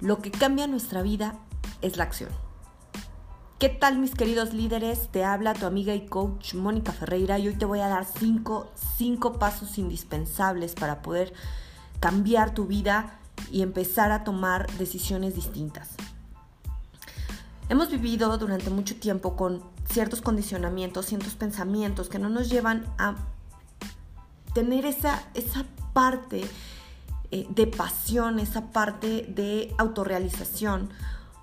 Lo que cambia nuestra vida es la acción. ¿Qué tal mis queridos líderes? Te habla tu amiga y coach Mónica Ferreira y hoy te voy a dar cinco, cinco pasos indispensables para poder cambiar tu vida y empezar a tomar decisiones distintas. Hemos vivido durante mucho tiempo con ciertos condicionamientos, ciertos pensamientos que no nos llevan a tener esa, esa parte eh, de pasión, esa parte de autorrealización.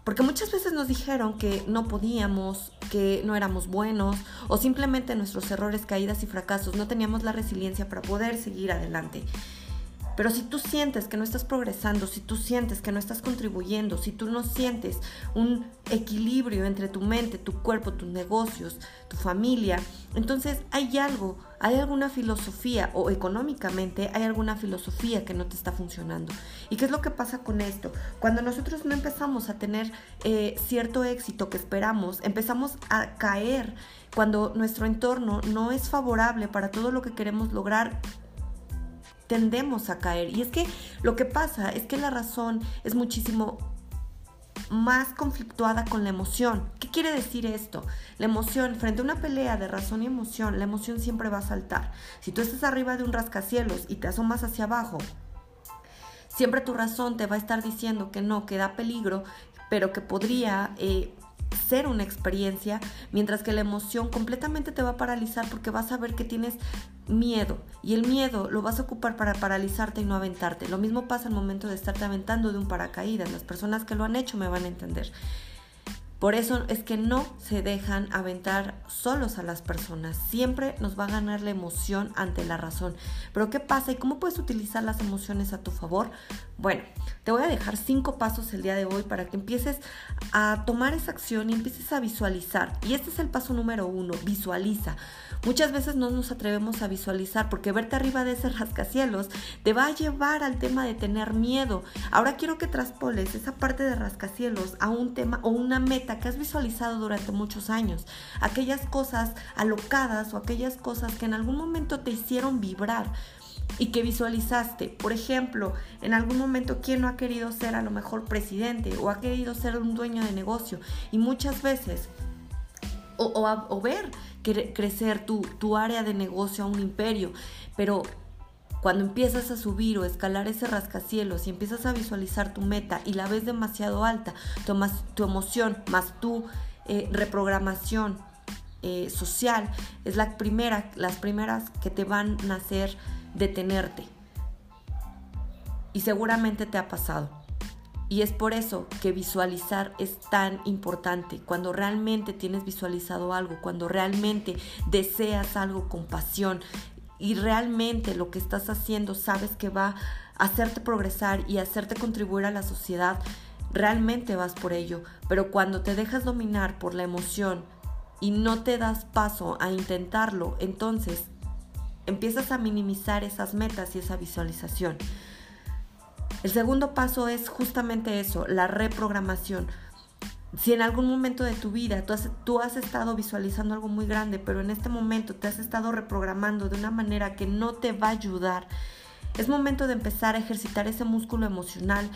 Porque muchas veces nos dijeron que no podíamos, que no éramos buenos o simplemente nuestros errores, caídas y fracasos no teníamos la resiliencia para poder seguir adelante. Pero si tú sientes que no estás progresando, si tú sientes que no estás contribuyendo, si tú no sientes un equilibrio entre tu mente, tu cuerpo, tus negocios, tu familia, entonces hay algo, hay alguna filosofía o económicamente hay alguna filosofía que no te está funcionando. ¿Y qué es lo que pasa con esto? Cuando nosotros no empezamos a tener eh, cierto éxito que esperamos, empezamos a caer cuando nuestro entorno no es favorable para todo lo que queremos lograr tendemos a caer. Y es que lo que pasa es que la razón es muchísimo más conflictuada con la emoción. ¿Qué quiere decir esto? La emoción, frente a una pelea de razón y emoción, la emoción siempre va a saltar. Si tú estás arriba de un rascacielos y te asomas hacia abajo, siempre tu razón te va a estar diciendo que no, que da peligro, pero que podría eh, una experiencia, mientras que la emoción completamente te va a paralizar porque vas a ver que tienes miedo y el miedo lo vas a ocupar para paralizarte y no aventarte. Lo mismo pasa al momento de estarte aventando de un paracaídas. Las personas que lo han hecho me van a entender. Por eso es que no se dejan aventar solos a las personas. Siempre nos va a ganar la emoción ante la razón. Pero ¿qué pasa y cómo puedes utilizar las emociones a tu favor? Bueno, te voy a dejar cinco pasos el día de hoy para que empieces a tomar esa acción y empieces a visualizar. Y este es el paso número uno, visualiza. Muchas veces no nos atrevemos a visualizar porque verte arriba de ese rascacielos te va a llevar al tema de tener miedo. Ahora quiero que traspoles esa parte de rascacielos a un tema o una meta que has visualizado durante muchos años. Aquellas cosas alocadas o aquellas cosas que en algún momento te hicieron vibrar y que visualizaste. Por ejemplo, en algún momento, ¿quién no ha querido ser a lo mejor presidente o ha querido ser un dueño de negocio? Y muchas veces, o, o ver crecer tu área de negocio a un imperio, pero cuando empiezas a subir o escalar ese rascacielos y empiezas a visualizar tu meta y la ves demasiado alta, tomas tu emoción más tu eh, reprogramación eh, social, es la primera, las primeras que te van a hacer detenerte. Y seguramente te ha pasado. Y es por eso que visualizar es tan importante. Cuando realmente tienes visualizado algo, cuando realmente deseas algo con pasión y realmente lo que estás haciendo sabes que va a hacerte progresar y hacerte contribuir a la sociedad, realmente vas por ello. Pero cuando te dejas dominar por la emoción y no te das paso a intentarlo, entonces empiezas a minimizar esas metas y esa visualización. El segundo paso es justamente eso, la reprogramación. Si en algún momento de tu vida tú has, estado visualizando algo muy grande, pero en este momento te has estado reprogramando de una manera que no te va a ayudar, es momento de empezar a ejercitar ese músculo emocional.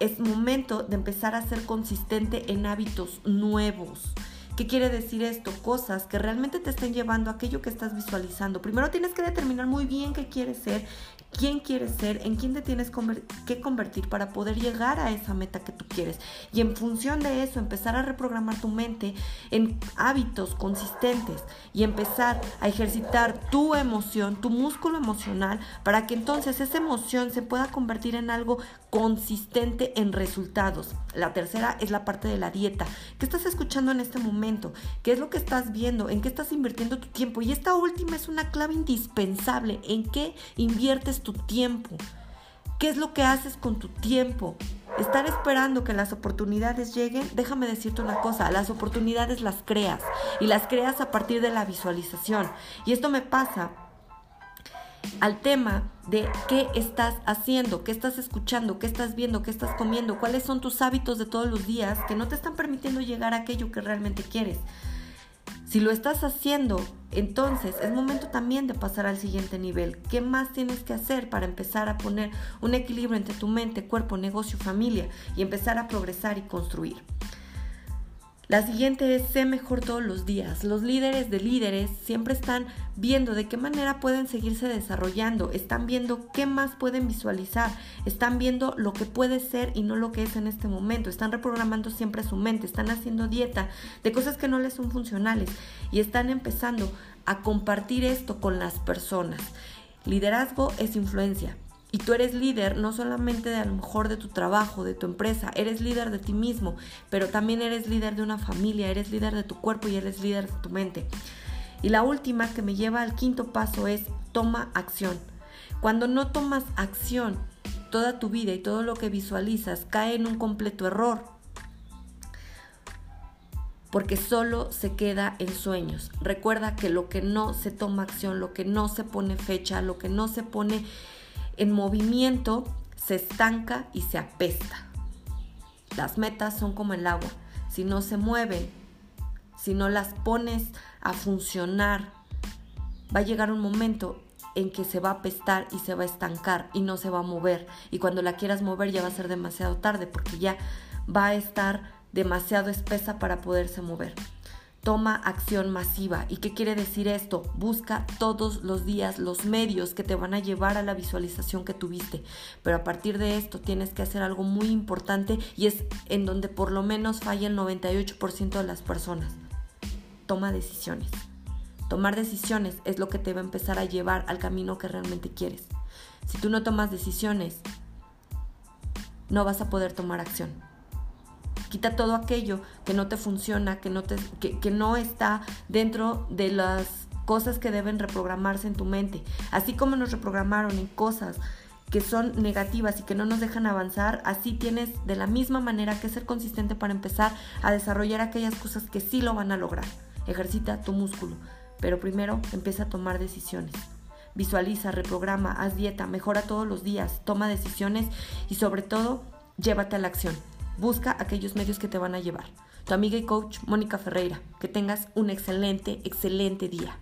Es momento de empezar a ser consistente en hábitos nuevos. ¿Qué quiere decir esto? Cosas que realmente te estén llevando a aquello que estás visualizando. Primero tienes que determinar muy bien qué quieres ser, quién quieres ser, en quién te tienes que convertir para poder llegar a esa meta que tú quieres. Y en función de eso, empezar a reprogramar tu mente en hábitos consistentes y empezar a ejercitar tu emoción, tu músculo emocional, para que entonces esa emoción se pueda convertir en algo consistente en resultados. La tercera es la parte de la dieta. ¿Qué estás escuchando en este momento? qué es lo que estás viendo, en qué estás invirtiendo tu tiempo. Y esta última es una clave indispensable, en qué inviertes tu tiempo. ¿Qué es lo que haces con tu tiempo? Estar esperando que las oportunidades lleguen, déjame decirte una cosa, las oportunidades las creas y las creas a partir de la visualización. Y esto me pasa al tema de qué estás haciendo, qué estás escuchando, qué estás viendo, qué estás comiendo, cuáles son tus hábitos de todos los días que no te están permitiendo llegar a aquello que realmente quieres. Si lo estás haciendo, entonces es momento también de pasar al siguiente nivel. ¿Qué más tienes que hacer para empezar a poner un equilibrio entre tu mente, cuerpo, negocio, familia y empezar a progresar y construir? La siguiente es sé mejor todos los días. Los líderes de líderes siempre están viendo de qué manera pueden seguirse desarrollando, están viendo qué más pueden visualizar, están viendo lo que puede ser y no lo que es en este momento, están reprogramando siempre su mente, están haciendo dieta de cosas que no les son funcionales y están empezando a compartir esto con las personas. Liderazgo es influencia. Y tú eres líder no solamente de a lo mejor de tu trabajo, de tu empresa, eres líder de ti mismo, pero también eres líder de una familia, eres líder de tu cuerpo y eres líder de tu mente. Y la última que me lleva al quinto paso es toma acción. Cuando no tomas acción, toda tu vida y todo lo que visualizas cae en un completo error. Porque solo se queda en sueños. Recuerda que lo que no se toma acción, lo que no se pone fecha, lo que no se pone en movimiento se estanca y se apesta. Las metas son como el agua. Si no se mueven, si no las pones a funcionar, va a llegar un momento en que se va a apestar y se va a estancar y no se va a mover. Y cuando la quieras mover ya va a ser demasiado tarde porque ya va a estar demasiado espesa para poderse mover. Toma acción masiva. ¿Y qué quiere decir esto? Busca todos los días los medios que te van a llevar a la visualización que tuviste. Pero a partir de esto tienes que hacer algo muy importante y es en donde por lo menos falla el 98% de las personas. Toma decisiones. Tomar decisiones es lo que te va a empezar a llevar al camino que realmente quieres. Si tú no tomas decisiones, no vas a poder tomar acción. Quita todo aquello que no te funciona, que no, te, que, no está dentro de las cosas que deben reprogramarse en tu mente. Así como nos reprogramaron en cosas que son negativas y que no nos dejan avanzar, así tienes de la misma manera que ser consistente para empezar a desarrollar aquellas cosas que sí lo van a lograr. Ejercita tu músculo, pero primero empieza a tomar decisiones. Visualiza, reprograma, haz dieta, mejora todos los días, toma decisiones y sobre todo, llévate a la acción. Busca aquellos medios que te van a llevar. Tu amiga y coach Mónica Ferreira. Que tengas un excelente, excelente día.